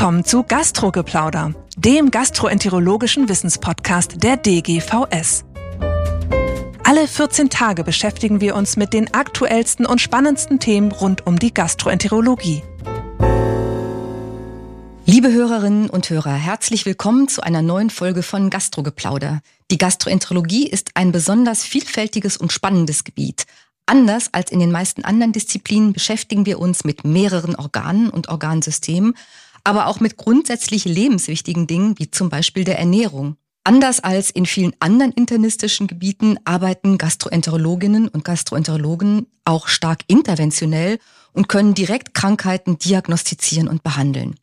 willkommen zu Gastrogeplauder, dem gastroenterologischen Wissenspodcast der DGVS. Alle 14 Tage beschäftigen wir uns mit den aktuellsten und spannendsten Themen rund um die Gastroenterologie. Liebe Hörerinnen und Hörer, herzlich willkommen zu einer neuen Folge von Gastrogeplauder. Die Gastroenterologie ist ein besonders vielfältiges und spannendes Gebiet. Anders als in den meisten anderen Disziplinen beschäftigen wir uns mit mehreren Organen und Organsystemen, aber auch mit grundsätzlich lebenswichtigen Dingen wie zum Beispiel der Ernährung. Anders als in vielen anderen internistischen Gebieten arbeiten Gastroenterologinnen und Gastroenterologen auch stark interventionell und können direkt Krankheiten diagnostizieren und behandeln.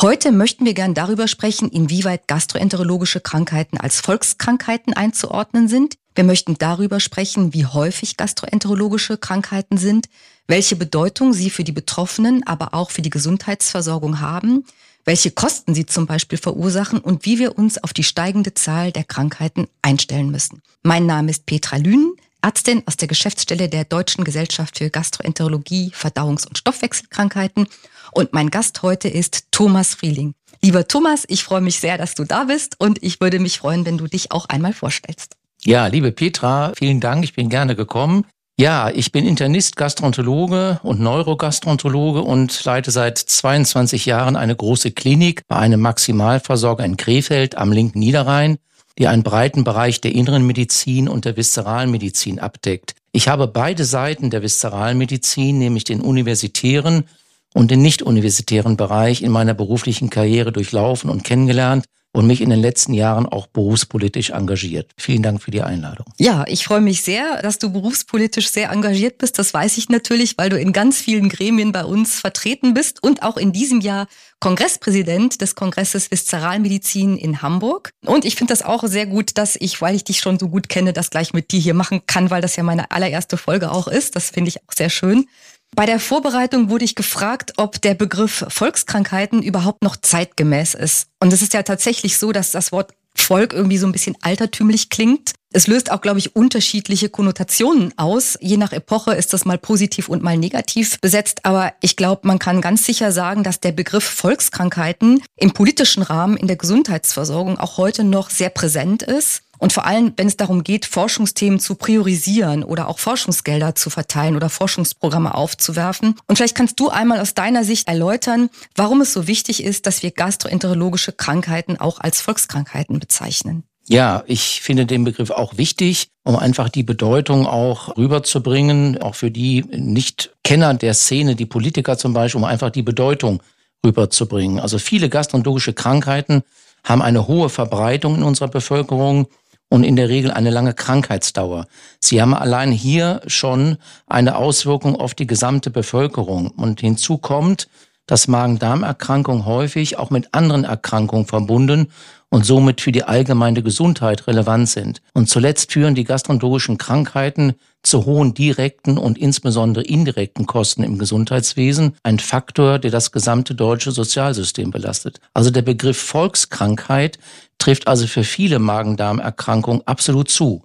Heute möchten wir gern darüber sprechen, inwieweit gastroenterologische Krankheiten als Volkskrankheiten einzuordnen sind. Wir möchten darüber sprechen, wie häufig gastroenterologische Krankheiten sind, welche Bedeutung sie für die Betroffenen, aber auch für die Gesundheitsversorgung haben, welche Kosten sie zum Beispiel verursachen und wie wir uns auf die steigende Zahl der Krankheiten einstellen müssen. Mein Name ist Petra Lünen, Ärztin aus der Geschäftsstelle der Deutschen Gesellschaft für Gastroenterologie, Verdauungs- und Stoffwechselkrankheiten und mein Gast heute ist Thomas Frieling. Lieber Thomas, ich freue mich sehr, dass du da bist und ich würde mich freuen, wenn du dich auch einmal vorstellst. Ja, liebe Petra, vielen Dank, ich bin gerne gekommen. Ja, ich bin Internist, Gastroenterologe und Neurogastroenterologe und leite seit 22 Jahren eine große Klinik bei einem Maximalversorger in Krefeld am linken Niederrhein, die einen breiten Bereich der inneren Medizin und der viszeralen Medizin abdeckt. Ich habe beide Seiten der viszeralen Medizin, nämlich den universitären und den nicht-universitären Bereich in meiner beruflichen Karriere durchlaufen und kennengelernt und mich in den letzten Jahren auch berufspolitisch engagiert. Vielen Dank für die Einladung. Ja, ich freue mich sehr, dass du berufspolitisch sehr engagiert bist. Das weiß ich natürlich, weil du in ganz vielen Gremien bei uns vertreten bist und auch in diesem Jahr Kongresspräsident des Kongresses Viszeralmedizin in Hamburg. Und ich finde das auch sehr gut, dass ich, weil ich dich schon so gut kenne, das gleich mit dir hier machen kann, weil das ja meine allererste Folge auch ist. Das finde ich auch sehr schön. Bei der Vorbereitung wurde ich gefragt, ob der Begriff Volkskrankheiten überhaupt noch zeitgemäß ist. Und es ist ja tatsächlich so, dass das Wort Volk irgendwie so ein bisschen altertümlich klingt. Es löst auch, glaube ich, unterschiedliche Konnotationen aus. Je nach Epoche ist das mal positiv und mal negativ besetzt. Aber ich glaube, man kann ganz sicher sagen, dass der Begriff Volkskrankheiten im politischen Rahmen in der Gesundheitsversorgung auch heute noch sehr präsent ist. Und vor allem, wenn es darum geht, Forschungsthemen zu priorisieren oder auch Forschungsgelder zu verteilen oder Forschungsprogramme aufzuwerfen. Und vielleicht kannst du einmal aus deiner Sicht erläutern, warum es so wichtig ist, dass wir gastroenterologische Krankheiten auch als Volkskrankheiten bezeichnen. Ja, ich finde den Begriff auch wichtig, um einfach die Bedeutung auch rüberzubringen, auch für die Nicht-Kenner der Szene, die Politiker zum Beispiel, um einfach die Bedeutung rüberzubringen. Also viele gastroenterologische Krankheiten haben eine hohe Verbreitung in unserer Bevölkerung und in der Regel eine lange Krankheitsdauer. Sie haben allein hier schon eine Auswirkung auf die gesamte Bevölkerung. Und hinzu kommt, dass Magen-Darm-Erkrankungen häufig auch mit anderen Erkrankungen verbunden und somit für die allgemeine Gesundheit relevant sind. Und zuletzt führen die gastroenterologischen Krankheiten zu hohen direkten und insbesondere indirekten Kosten im Gesundheitswesen, ein Faktor, der das gesamte deutsche Sozialsystem belastet. Also der Begriff Volkskrankheit trifft also für viele Magen-Darm-Erkrankungen absolut zu.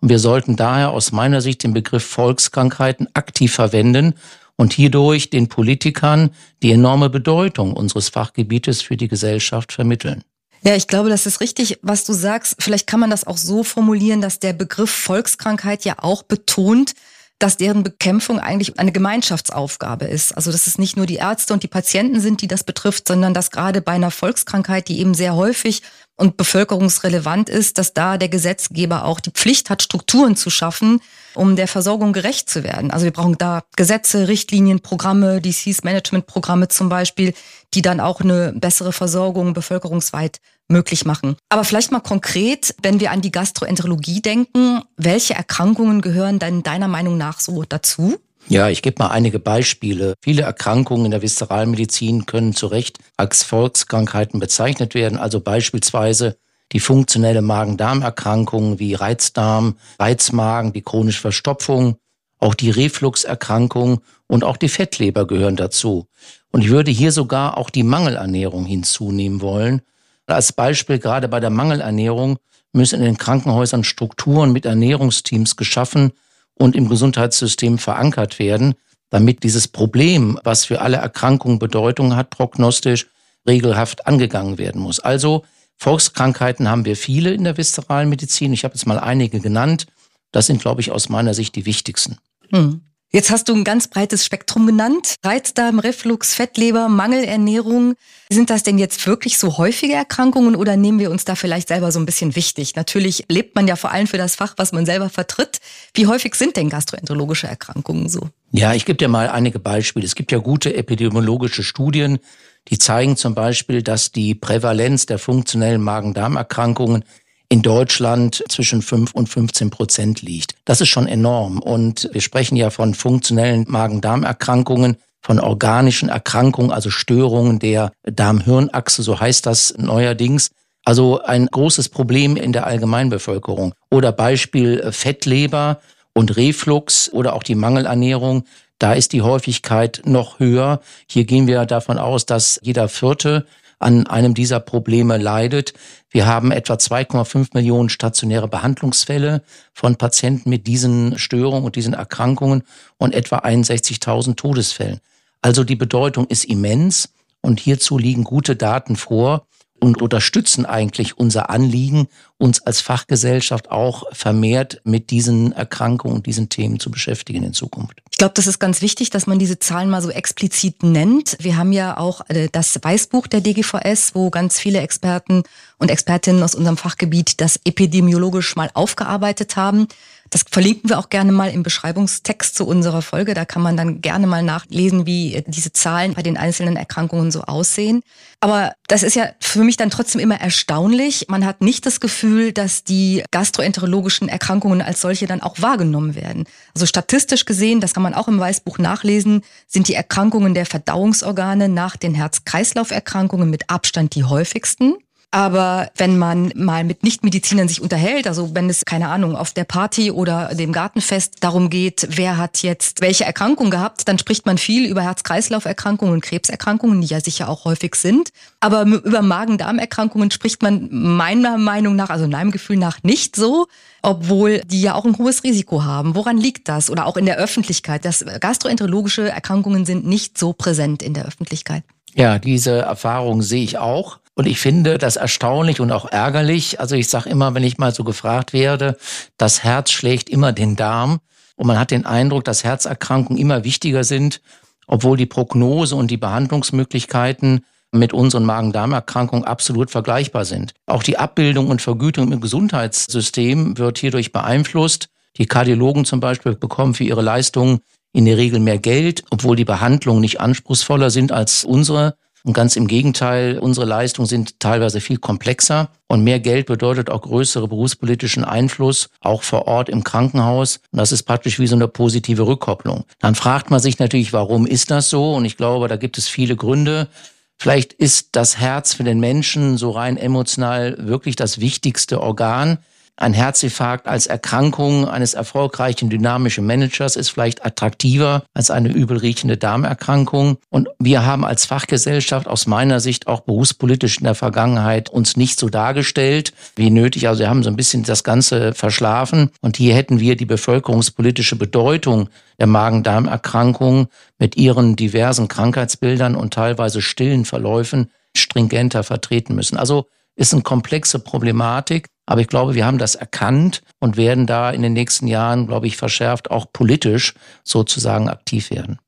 Und wir sollten daher aus meiner Sicht den Begriff Volkskrankheiten aktiv verwenden und hierdurch den Politikern die enorme Bedeutung unseres Fachgebietes für die Gesellschaft vermitteln. Ja, ich glaube, das ist richtig, was du sagst. Vielleicht kann man das auch so formulieren, dass der Begriff Volkskrankheit ja auch betont, dass deren Bekämpfung eigentlich eine Gemeinschaftsaufgabe ist. Also dass es nicht nur die Ärzte und die Patienten sind, die das betrifft, sondern dass gerade bei einer Volkskrankheit, die eben sehr häufig und bevölkerungsrelevant ist, dass da der Gesetzgeber auch die Pflicht hat, Strukturen zu schaffen, um der Versorgung gerecht zu werden. Also wir brauchen da Gesetze, Richtlinien, Programme, Disease-Management-Programme zum Beispiel, die dann auch eine bessere Versorgung bevölkerungsweit möglich machen. Aber vielleicht mal konkret, wenn wir an die Gastroenterologie denken, welche Erkrankungen gehören denn deiner Meinung nach so dazu? Ja, ich gebe mal einige Beispiele. Viele Erkrankungen in der Viszeralmedizin können zu Recht als Volkskrankheiten bezeichnet werden, also beispielsweise die funktionelle Magen-Darm-Erkrankungen wie Reizdarm, Reizmagen, die chronische Verstopfung, auch die Refluxerkrankung und auch die Fettleber gehören dazu. Und ich würde hier sogar auch die Mangelernährung hinzunehmen wollen. Als Beispiel gerade bei der Mangelernährung müssen in den Krankenhäusern Strukturen mit Ernährungsteams geschaffen und im Gesundheitssystem verankert werden, damit dieses Problem, was für alle Erkrankungen Bedeutung hat, prognostisch, regelhaft angegangen werden muss. Also Volkskrankheiten haben wir viele in der viszeralen Medizin. Ich habe jetzt mal einige genannt. Das sind, glaube ich, aus meiner Sicht die wichtigsten. Hm. Jetzt hast du ein ganz breites Spektrum genannt. Reizdarm, Reflux, Fettleber, Mangelernährung. Sind das denn jetzt wirklich so häufige Erkrankungen oder nehmen wir uns da vielleicht selber so ein bisschen wichtig? Natürlich lebt man ja vor allem für das Fach, was man selber vertritt. Wie häufig sind denn gastroenterologische Erkrankungen so? Ja, ich gebe dir mal einige Beispiele. Es gibt ja gute epidemiologische Studien, die zeigen zum Beispiel, dass die Prävalenz der funktionellen Magen-Darm-Erkrankungen in Deutschland zwischen 5 und 15 Prozent liegt. Das ist schon enorm. Und wir sprechen ja von funktionellen Magen-Darm-Erkrankungen, von organischen Erkrankungen, also Störungen der Darm-Hirn-Achse, so heißt das neuerdings. Also ein großes Problem in der Allgemeinbevölkerung. Oder Beispiel Fettleber und Reflux oder auch die Mangelernährung. Da ist die Häufigkeit noch höher. Hier gehen wir davon aus, dass jeder Vierte an einem dieser Probleme leidet. Wir haben etwa 2,5 Millionen stationäre Behandlungsfälle von Patienten mit diesen Störungen und diesen Erkrankungen und etwa 61.000 Todesfällen. Also die Bedeutung ist immens und hierzu liegen gute Daten vor und unterstützen eigentlich unser Anliegen, uns als Fachgesellschaft auch vermehrt mit diesen Erkrankungen und diesen Themen zu beschäftigen in Zukunft. Ich glaube, das ist ganz wichtig, dass man diese Zahlen mal so explizit nennt. Wir haben ja auch äh, das Weißbuch der DGVS, wo ganz viele Experten und Expertinnen aus unserem Fachgebiet das epidemiologisch mal aufgearbeitet haben. Das verlinken wir auch gerne mal im Beschreibungstext zu unserer Folge. Da kann man dann gerne mal nachlesen, wie diese Zahlen bei den einzelnen Erkrankungen so aussehen. Aber das ist ja für mich dann trotzdem immer erstaunlich. Man hat nicht das Gefühl, dass die gastroenterologischen Erkrankungen als solche dann auch wahrgenommen werden. Also statistisch gesehen, das kann man auch im Weißbuch nachlesen, sind die Erkrankungen der Verdauungsorgane nach den Herz-Kreislauf-Erkrankungen mit Abstand die häufigsten. Aber wenn man mal mit Nichtmedizinern sich unterhält, also wenn es, keine Ahnung, auf der Party oder dem Gartenfest darum geht, wer hat jetzt welche Erkrankung gehabt, dann spricht man viel über Herz-Kreislauf-Erkrankungen und Krebserkrankungen, die ja sicher auch häufig sind. Aber über Magen-Darm-Erkrankungen spricht man meiner Meinung nach, also in meinem Gefühl nach nicht so, obwohl die ja auch ein hohes Risiko haben. Woran liegt das? Oder auch in der Öffentlichkeit, dass gastroenterologische Erkrankungen sind nicht so präsent in der Öffentlichkeit. Ja, diese Erfahrung sehe ich auch. Und ich finde das erstaunlich und auch ärgerlich. Also ich sage immer, wenn ich mal so gefragt werde, das Herz schlägt immer den Darm. Und man hat den Eindruck, dass Herzerkrankungen immer wichtiger sind, obwohl die Prognose und die Behandlungsmöglichkeiten mit unseren Magen-Darm-Erkrankungen absolut vergleichbar sind. Auch die Abbildung und Vergütung im Gesundheitssystem wird hierdurch beeinflusst. Die Kardiologen zum Beispiel bekommen für ihre Leistungen in der Regel mehr Geld, obwohl die Behandlungen nicht anspruchsvoller sind als unsere. Und ganz im Gegenteil, unsere Leistungen sind teilweise viel komplexer und mehr Geld bedeutet auch größere berufspolitischen Einfluss, auch vor Ort im Krankenhaus. Und das ist praktisch wie so eine positive Rückkopplung. Dann fragt man sich natürlich, warum ist das so? Und ich glaube, da gibt es viele Gründe. Vielleicht ist das Herz für den Menschen so rein emotional wirklich das wichtigste Organ. Ein Herzinfarkt als Erkrankung eines erfolgreichen dynamischen Managers ist vielleicht attraktiver als eine übelriechende Darmerkrankung. Und wir haben als Fachgesellschaft aus meiner Sicht auch berufspolitisch in der Vergangenheit uns nicht so dargestellt wie nötig. Also wir haben so ein bisschen das Ganze verschlafen. Und hier hätten wir die bevölkerungspolitische Bedeutung der Magen-Darm-Erkrankung mit ihren diversen Krankheitsbildern und teilweise stillen Verläufen stringenter vertreten müssen. Also ist eine komplexe Problematik. Aber ich glaube, wir haben das erkannt und werden da in den nächsten Jahren, glaube ich, verschärft auch politisch sozusagen aktiv werden.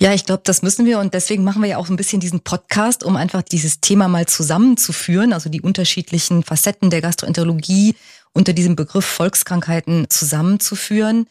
Ja, ich glaube, das müssen wir und deswegen machen wir ja auch ein bisschen diesen Podcast, um einfach dieses Thema mal zusammenzuführen, also die unterschiedlichen Facetten der Gastroenterologie unter diesem Begriff Volkskrankheiten zusammenzuführen.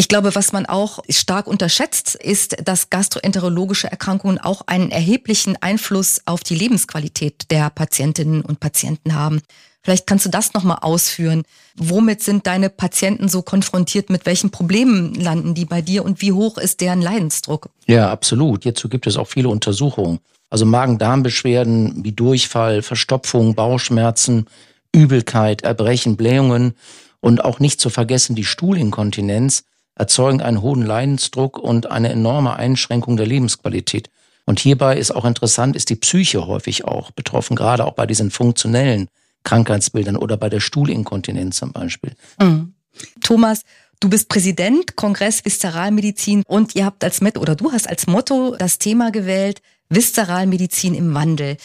Ich glaube, was man auch stark unterschätzt, ist, dass gastroenterologische Erkrankungen auch einen erheblichen Einfluss auf die Lebensqualität der Patientinnen und Patienten haben. Vielleicht kannst du das nochmal ausführen. Womit sind deine Patienten so konfrontiert? Mit welchen Problemen landen die bei dir und wie hoch ist deren Leidensdruck? Ja, absolut. Hierzu gibt es auch viele Untersuchungen. Also Magen-Darm-Beschwerden wie Durchfall, Verstopfung, Bauchschmerzen, Übelkeit, Erbrechen, Blähungen und auch nicht zu vergessen die Stuhlinkontinenz erzeugen einen hohen Leidensdruck und eine enorme Einschränkung der Lebensqualität. Und hierbei ist auch interessant, ist die Psyche häufig auch betroffen, gerade auch bei diesen funktionellen Krankheitsbildern oder bei der Stuhlinkontinenz zum Beispiel. Mhm. Thomas, Du bist Präsident Kongress Viszeralmedizin und ihr habt als Met oder du hast als Motto das Thema gewählt, Viszeralmedizin im Wandel.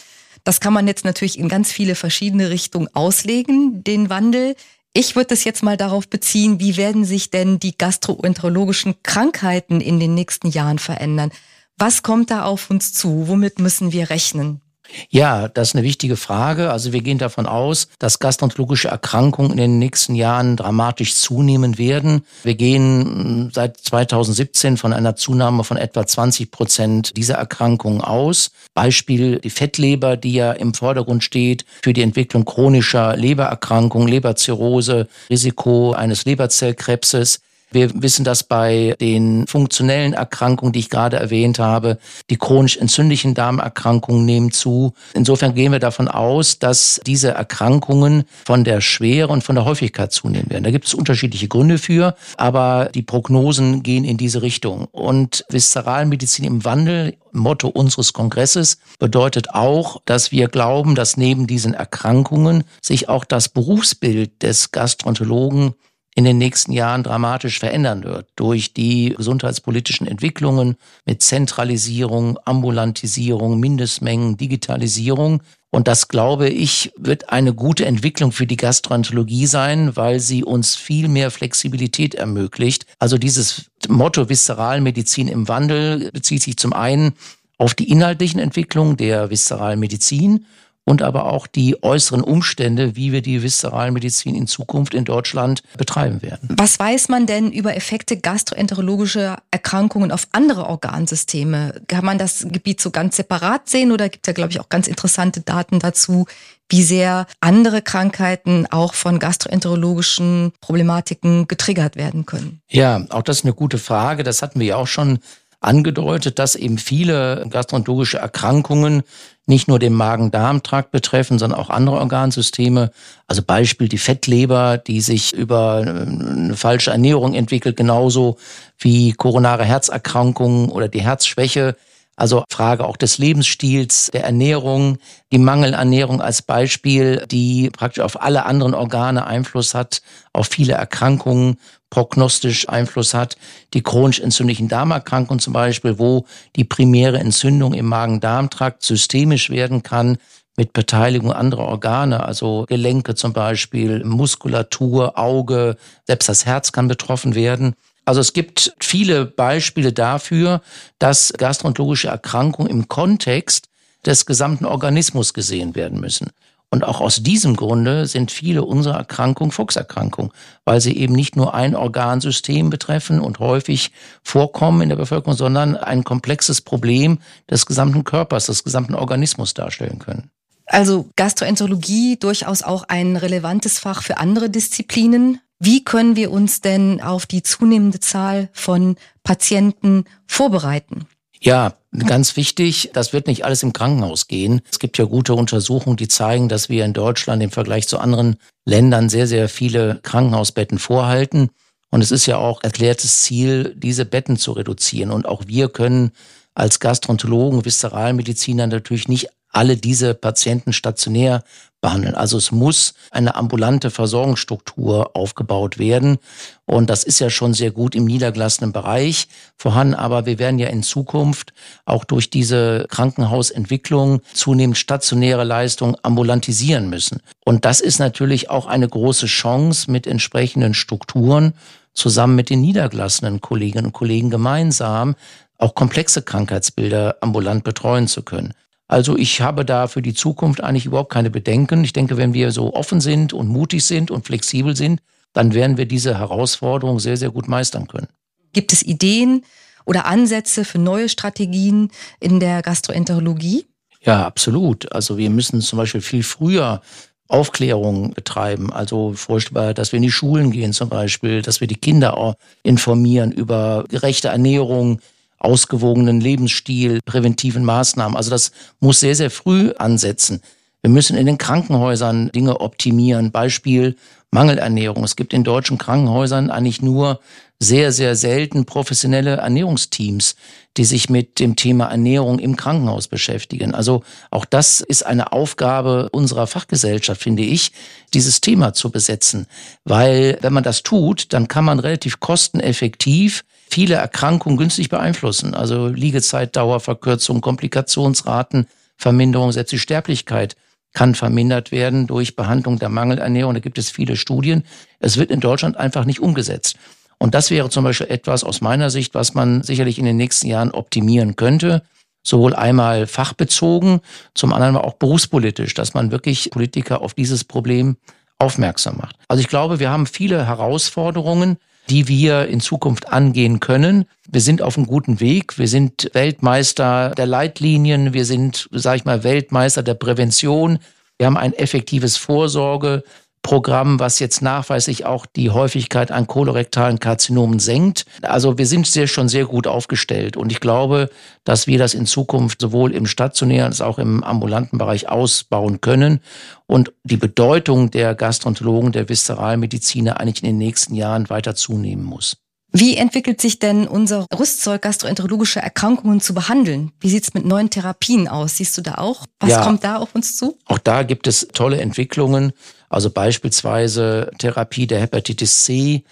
Das kann man jetzt natürlich in ganz viele verschiedene Richtungen auslegen, den Wandel. Ich würde das jetzt mal darauf beziehen, wie werden sich denn die gastroenterologischen Krankheiten in den nächsten Jahren verändern? Was kommt da auf uns zu? Womit müssen wir rechnen? Ja, das ist eine wichtige Frage. Also wir gehen davon aus, dass gastroenterologische Erkrankungen in den nächsten Jahren dramatisch zunehmen werden. Wir gehen seit 2017 von einer Zunahme von etwa 20 Prozent dieser Erkrankungen aus. Beispiel die Fettleber, die ja im Vordergrund steht für die Entwicklung chronischer Lebererkrankungen, Leberzirrhose, Risiko eines Leberzellkrebses. Wir wissen dass bei den funktionellen Erkrankungen, die ich gerade erwähnt habe. Die chronisch entzündlichen Darmerkrankungen nehmen zu. Insofern gehen wir davon aus, dass diese Erkrankungen von der Schwere und von der Häufigkeit zunehmen werden. Da gibt es unterschiedliche Gründe für, aber die Prognosen gehen in diese Richtung. Und Viszeralmedizin im Wandel, Motto unseres Kongresses, bedeutet auch, dass wir glauben, dass neben diesen Erkrankungen sich auch das Berufsbild des Gastroenterologen in den nächsten Jahren dramatisch verändern wird durch die gesundheitspolitischen Entwicklungen mit Zentralisierung, Ambulantisierung, Mindestmengen, Digitalisierung. Und das, glaube ich, wird eine gute Entwicklung für die Gastroenterologie sein, weil sie uns viel mehr Flexibilität ermöglicht. Also dieses Motto Viszeralmedizin im Wandel bezieht sich zum einen auf die inhaltlichen Entwicklungen der Viszeralmedizin und aber auch die äußeren Umstände, wie wir die Viszeralmedizin in Zukunft in Deutschland betreiben werden. Was weiß man denn über Effekte gastroenterologischer Erkrankungen auf andere Organsysteme? Kann man das Gebiet so ganz separat sehen oder gibt es ja, glaube ich, auch ganz interessante Daten dazu, wie sehr andere Krankheiten auch von gastroenterologischen Problematiken getriggert werden können? Ja, auch das ist eine gute Frage. Das hatten wir ja auch schon angedeutet, dass eben viele gastroenterologische Erkrankungen nicht nur den Magen-Darm-Trakt betreffen, sondern auch andere Organsysteme. Also Beispiel die Fettleber, die sich über eine falsche Ernährung entwickelt, genauso wie koronare Herzerkrankungen oder die Herzschwäche. Also Frage auch des Lebensstils, der Ernährung, die Mangelernährung als Beispiel, die praktisch auf alle anderen Organe Einfluss hat, auf viele Erkrankungen prognostisch Einfluss hat. Die chronisch entzündlichen Darmerkrankungen zum Beispiel, wo die primäre Entzündung im Magen-Darm-Trakt systemisch werden kann mit Beteiligung anderer Organe, also Gelenke zum Beispiel, Muskulatur, Auge, selbst das Herz kann betroffen werden. Also es gibt viele Beispiele dafür, dass gastroenterologische Erkrankungen im Kontext des gesamten Organismus gesehen werden müssen. Und auch aus diesem Grunde sind viele unserer Erkrankungen Fuchserkrankungen, weil sie eben nicht nur ein Organsystem betreffen und häufig vorkommen in der Bevölkerung, sondern ein komplexes Problem des gesamten Körpers, des gesamten Organismus darstellen können. Also Gastroenterologie durchaus auch ein relevantes Fach für andere Disziplinen. Wie können wir uns denn auf die zunehmende Zahl von Patienten vorbereiten? Ja, ganz wichtig, das wird nicht alles im Krankenhaus gehen. Es gibt ja gute Untersuchungen, die zeigen, dass wir in Deutschland im Vergleich zu anderen Ländern sehr, sehr viele Krankenhausbetten vorhalten. Und es ist ja auch erklärtes Ziel, diese Betten zu reduzieren. Und auch wir können als Gastroenterologen, Viszeralmediziner natürlich nicht alle diese Patienten stationär behandeln. Also es muss eine ambulante Versorgungsstruktur aufgebaut werden. Und das ist ja schon sehr gut im niedergelassenen Bereich vorhanden. Aber wir werden ja in Zukunft auch durch diese Krankenhausentwicklung zunehmend stationäre Leistungen ambulantisieren müssen. Und das ist natürlich auch eine große Chance mit entsprechenden Strukturen zusammen mit den niedergelassenen Kolleginnen und Kollegen gemeinsam auch komplexe Krankheitsbilder ambulant betreuen zu können. Also ich habe da für die Zukunft eigentlich überhaupt keine Bedenken. Ich denke, wenn wir so offen sind und mutig sind und flexibel sind, dann werden wir diese Herausforderung sehr, sehr gut meistern können. Gibt es Ideen oder Ansätze für neue Strategien in der Gastroenterologie? Ja, absolut. Also wir müssen zum Beispiel viel früher Aufklärung betreiben. Also vorstellbar, dass wir in die Schulen gehen zum Beispiel, dass wir die Kinder informieren über gerechte Ernährung, ausgewogenen Lebensstil, präventiven Maßnahmen. Also das muss sehr, sehr früh ansetzen. Wir müssen in den Krankenhäusern Dinge optimieren. Beispiel Mangelernährung. Es gibt in deutschen Krankenhäusern eigentlich nur sehr, sehr selten professionelle Ernährungsteams, die sich mit dem Thema Ernährung im Krankenhaus beschäftigen. Also auch das ist eine Aufgabe unserer Fachgesellschaft, finde ich, dieses Thema zu besetzen. Weil wenn man das tut, dann kann man relativ kosteneffektiv viele Erkrankungen günstig beeinflussen. Also Liegezeitdauer, Verkürzung, Komplikationsraten, Verminderung, selbst die Sterblichkeit kann vermindert werden durch Behandlung der Mangelernährung. Da gibt es viele Studien. Es wird in Deutschland einfach nicht umgesetzt. Und das wäre zum Beispiel etwas aus meiner Sicht, was man sicherlich in den nächsten Jahren optimieren könnte. Sowohl einmal fachbezogen, zum anderen aber auch berufspolitisch, dass man wirklich Politiker auf dieses Problem aufmerksam macht. Also ich glaube, wir haben viele Herausforderungen, die wir in Zukunft angehen können. Wir sind auf einem guten Weg. Wir sind Weltmeister der Leitlinien. Wir sind, sage ich mal, Weltmeister der Prävention. Wir haben ein effektives Vorsorge. Programm, was jetzt nachweislich auch die Häufigkeit an kolorektalen Karzinomen senkt. Also wir sind sehr, schon sehr gut aufgestellt und ich glaube, dass wir das in Zukunft sowohl im stationären als auch im ambulanten Bereich ausbauen können und die Bedeutung der Gastroenterologen, der Viszeralmediziner eigentlich in den nächsten Jahren weiter zunehmen muss. Wie entwickelt sich denn unser Rüstzeug, gastroenterologische Erkrankungen zu behandeln? Wie sieht es mit neuen Therapien aus? Siehst du da auch? Was ja, kommt da auf uns zu? Auch da gibt es tolle Entwicklungen. Also beispielsweise Therapie der Hepatitis C,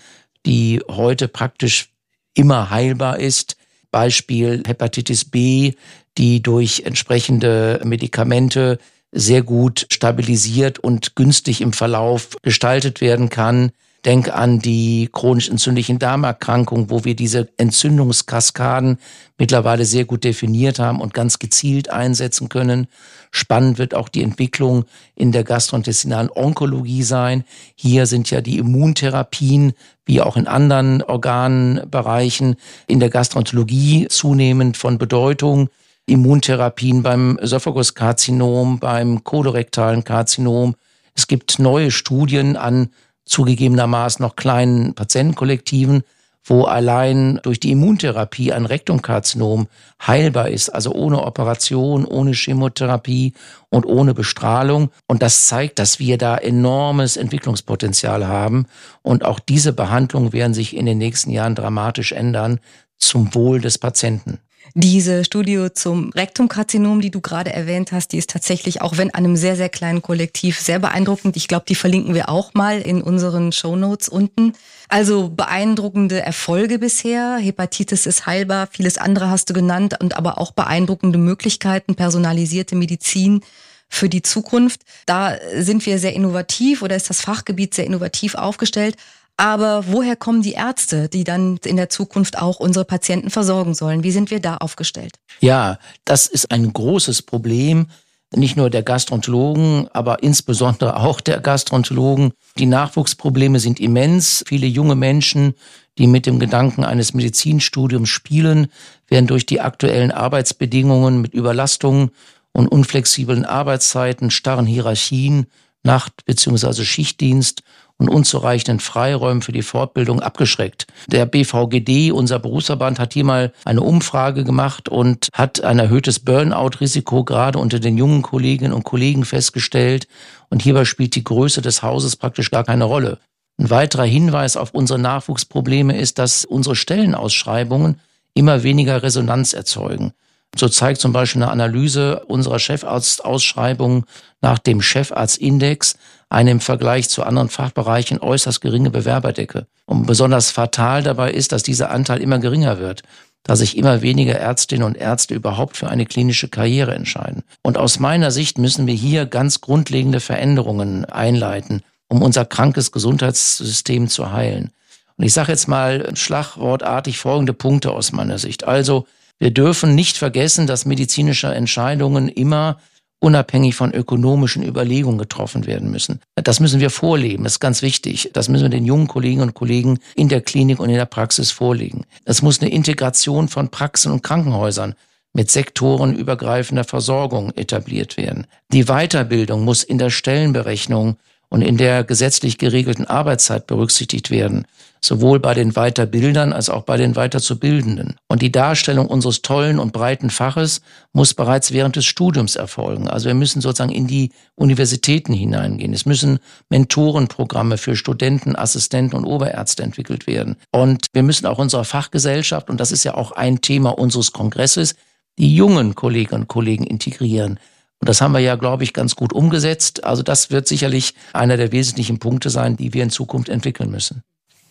die heute praktisch immer heilbar ist. Beispiel Hepatitis B, die durch entsprechende Medikamente sehr gut stabilisiert und günstig im Verlauf gestaltet werden kann. Denk an die chronisch entzündlichen Darmerkrankungen, wo wir diese Entzündungskaskaden mittlerweile sehr gut definiert haben und ganz gezielt einsetzen können. Spannend wird auch die Entwicklung in der gastrointestinalen Onkologie sein. Hier sind ja die Immuntherapien, wie auch in anderen Organbereichen, in der Gastroenterologie zunehmend von Bedeutung. Immuntherapien beim Ösophaguskarzinom, beim kolorektalen Karzinom. Es gibt neue Studien an zugegebenermaßen noch kleinen Patientenkollektiven, wo allein durch die Immuntherapie ein Rektumkarzinom heilbar ist, also ohne Operation, ohne Chemotherapie und ohne Bestrahlung. Und das zeigt, dass wir da enormes Entwicklungspotenzial haben. Und auch diese Behandlungen werden sich in den nächsten Jahren dramatisch ändern zum Wohl des Patienten. Diese Studie zum Rektumkarzinom, die du gerade erwähnt hast, die ist tatsächlich, auch wenn an einem sehr, sehr kleinen Kollektiv, sehr beeindruckend. Ich glaube, die verlinken wir auch mal in unseren Show Notes unten. Also beeindruckende Erfolge bisher. Hepatitis ist heilbar, vieles andere hast du genannt und aber auch beeindruckende Möglichkeiten, personalisierte Medizin für die Zukunft. Da sind wir sehr innovativ oder ist das Fachgebiet sehr innovativ aufgestellt. Aber woher kommen die Ärzte, die dann in der Zukunft auch unsere Patienten versorgen sollen? Wie sind wir da aufgestellt? Ja, das ist ein großes Problem. Nicht nur der Gastroenterologen, aber insbesondere auch der Gastroenterologen. Die Nachwuchsprobleme sind immens. Viele junge Menschen, die mit dem Gedanken eines Medizinstudiums spielen, werden durch die aktuellen Arbeitsbedingungen mit Überlastungen und unflexiblen Arbeitszeiten, starren Hierarchien, Nacht- bzw. Schichtdienst und unzureichenden Freiräumen für die Fortbildung abgeschreckt. Der BVGD, unser Berufsverband, hat hier mal eine Umfrage gemacht und hat ein erhöhtes Burnout-Risiko gerade unter den jungen Kolleginnen und Kollegen festgestellt. Und hierbei spielt die Größe des Hauses praktisch gar keine Rolle. Ein weiterer Hinweis auf unsere Nachwuchsprobleme ist, dass unsere Stellenausschreibungen immer weniger Resonanz erzeugen. So zeigt zum Beispiel eine Analyse unserer Chefarztausschreibungen nach dem Chefarztindex eine im Vergleich zu anderen Fachbereichen äußerst geringe Bewerberdecke. Und besonders fatal dabei ist, dass dieser Anteil immer geringer wird, da sich immer weniger Ärztinnen und Ärzte überhaupt für eine klinische Karriere entscheiden. Und aus meiner Sicht müssen wir hier ganz grundlegende Veränderungen einleiten, um unser krankes Gesundheitssystem zu heilen. Und ich sage jetzt mal schlagwortartig folgende Punkte aus meiner Sicht. Also, wir dürfen nicht vergessen, dass medizinische Entscheidungen immer unabhängig von ökonomischen Überlegungen getroffen werden müssen. Das müssen wir vorleben, das ist ganz wichtig. Das müssen wir den jungen Kolleginnen und Kollegen in der Klinik und in der Praxis vorlegen. Es muss eine Integration von Praxen und Krankenhäusern mit sektorenübergreifender Versorgung etabliert werden. Die Weiterbildung muss in der Stellenberechnung und in der gesetzlich geregelten Arbeitszeit berücksichtigt werden, sowohl bei den Weiterbildern als auch bei den Weiterzubildenden. Und die Darstellung unseres tollen und breiten Faches muss bereits während des Studiums erfolgen. Also wir müssen sozusagen in die Universitäten hineingehen. Es müssen Mentorenprogramme für Studenten, Assistenten und Oberärzte entwickelt werden. Und wir müssen auch unserer Fachgesellschaft, und das ist ja auch ein Thema unseres Kongresses, die jungen Kolleginnen und Kollegen integrieren. Und das haben wir ja, glaube ich, ganz gut umgesetzt. Also das wird sicherlich einer der wesentlichen Punkte sein, die wir in Zukunft entwickeln müssen.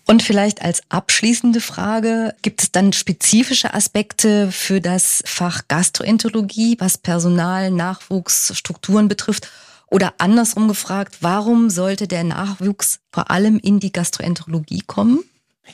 Und vielleicht als abschließende Frage, gibt es dann spezifische Aspekte für das Fach Gastroenterologie, was Personal, Nachwuchs, Strukturen betrifft? Oder andersrum gefragt, warum sollte der Nachwuchs vor allem in die Gastroenterologie kommen?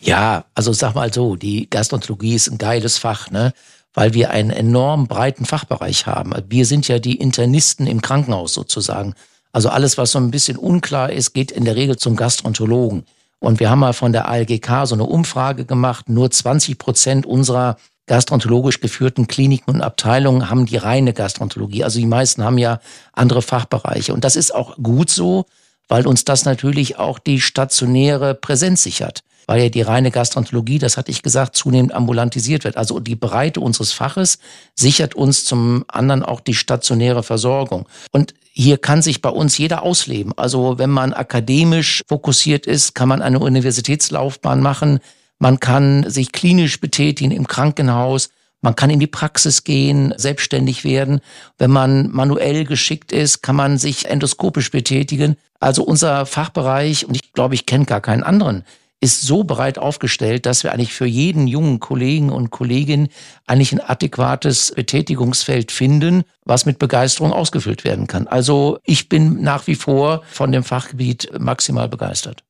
Ja, also sag mal so, die Gastroenterologie ist ein geiles Fach, ne? Weil wir einen enorm breiten Fachbereich haben. Wir sind ja die Internisten im Krankenhaus sozusagen. Also alles, was so ein bisschen unklar ist, geht in der Regel zum Gastroenterologen. Und wir haben mal von der ALGK so eine Umfrage gemacht. Nur 20 Prozent unserer gastroenterologisch geführten Kliniken und Abteilungen haben die reine Gastroenterologie. Also die meisten haben ja andere Fachbereiche. Und das ist auch gut so, weil uns das natürlich auch die stationäre Präsenz sichert weil ja die reine Gastroenterologie, das hatte ich gesagt, zunehmend ambulantisiert wird. Also die Breite unseres Faches sichert uns zum anderen auch die stationäre Versorgung. Und hier kann sich bei uns jeder ausleben. Also wenn man akademisch fokussiert ist, kann man eine Universitätslaufbahn machen. Man kann sich klinisch betätigen im Krankenhaus. Man kann in die Praxis gehen, selbstständig werden. Wenn man manuell geschickt ist, kann man sich endoskopisch betätigen. Also unser Fachbereich, und ich glaube, ich kenne gar keinen anderen, ist so breit aufgestellt, dass wir eigentlich für jeden jungen Kollegen und Kollegin eigentlich ein adäquates Betätigungsfeld finden, was mit Begeisterung ausgefüllt werden kann. Also ich bin nach wie vor von dem Fachgebiet maximal begeistert.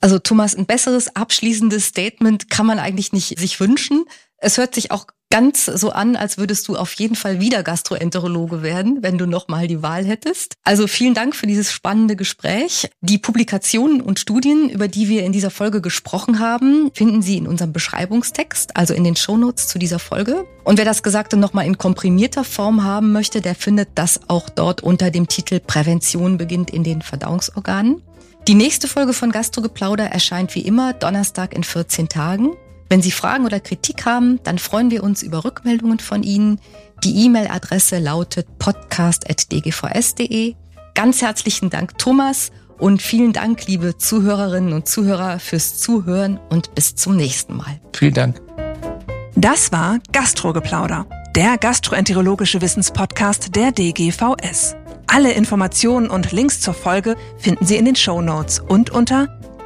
Also Thomas, ein besseres abschließendes Statement kann man eigentlich nicht sich wünschen. Es hört sich auch ganz so an, als würdest du auf jeden Fall wieder Gastroenterologe werden, wenn du nochmal die Wahl hättest. Also vielen Dank für dieses spannende Gespräch. Die Publikationen und Studien, über die wir in dieser Folge gesprochen haben, finden Sie in unserem Beschreibungstext, also in den Shownotes zu dieser Folge. Und wer das Gesagte nochmal in komprimierter Form haben möchte, der findet das auch dort unter dem Titel Prävention beginnt in den Verdauungsorganen. Die nächste Folge von Gastrogeplauder erscheint wie immer Donnerstag in 14 Tagen. Wenn Sie Fragen oder Kritik haben, dann freuen wir uns über Rückmeldungen von Ihnen. Die E-Mail-Adresse lautet podcast.dgvs.de. Ganz herzlichen Dank, Thomas, und vielen Dank, liebe Zuhörerinnen und Zuhörer, fürs Zuhören und bis zum nächsten Mal. Vielen Dank. Das war Gastrogeplauder, der gastroenterologische Wissenspodcast der DGVS. Alle Informationen und Links zur Folge finden Sie in den Show Notes und unter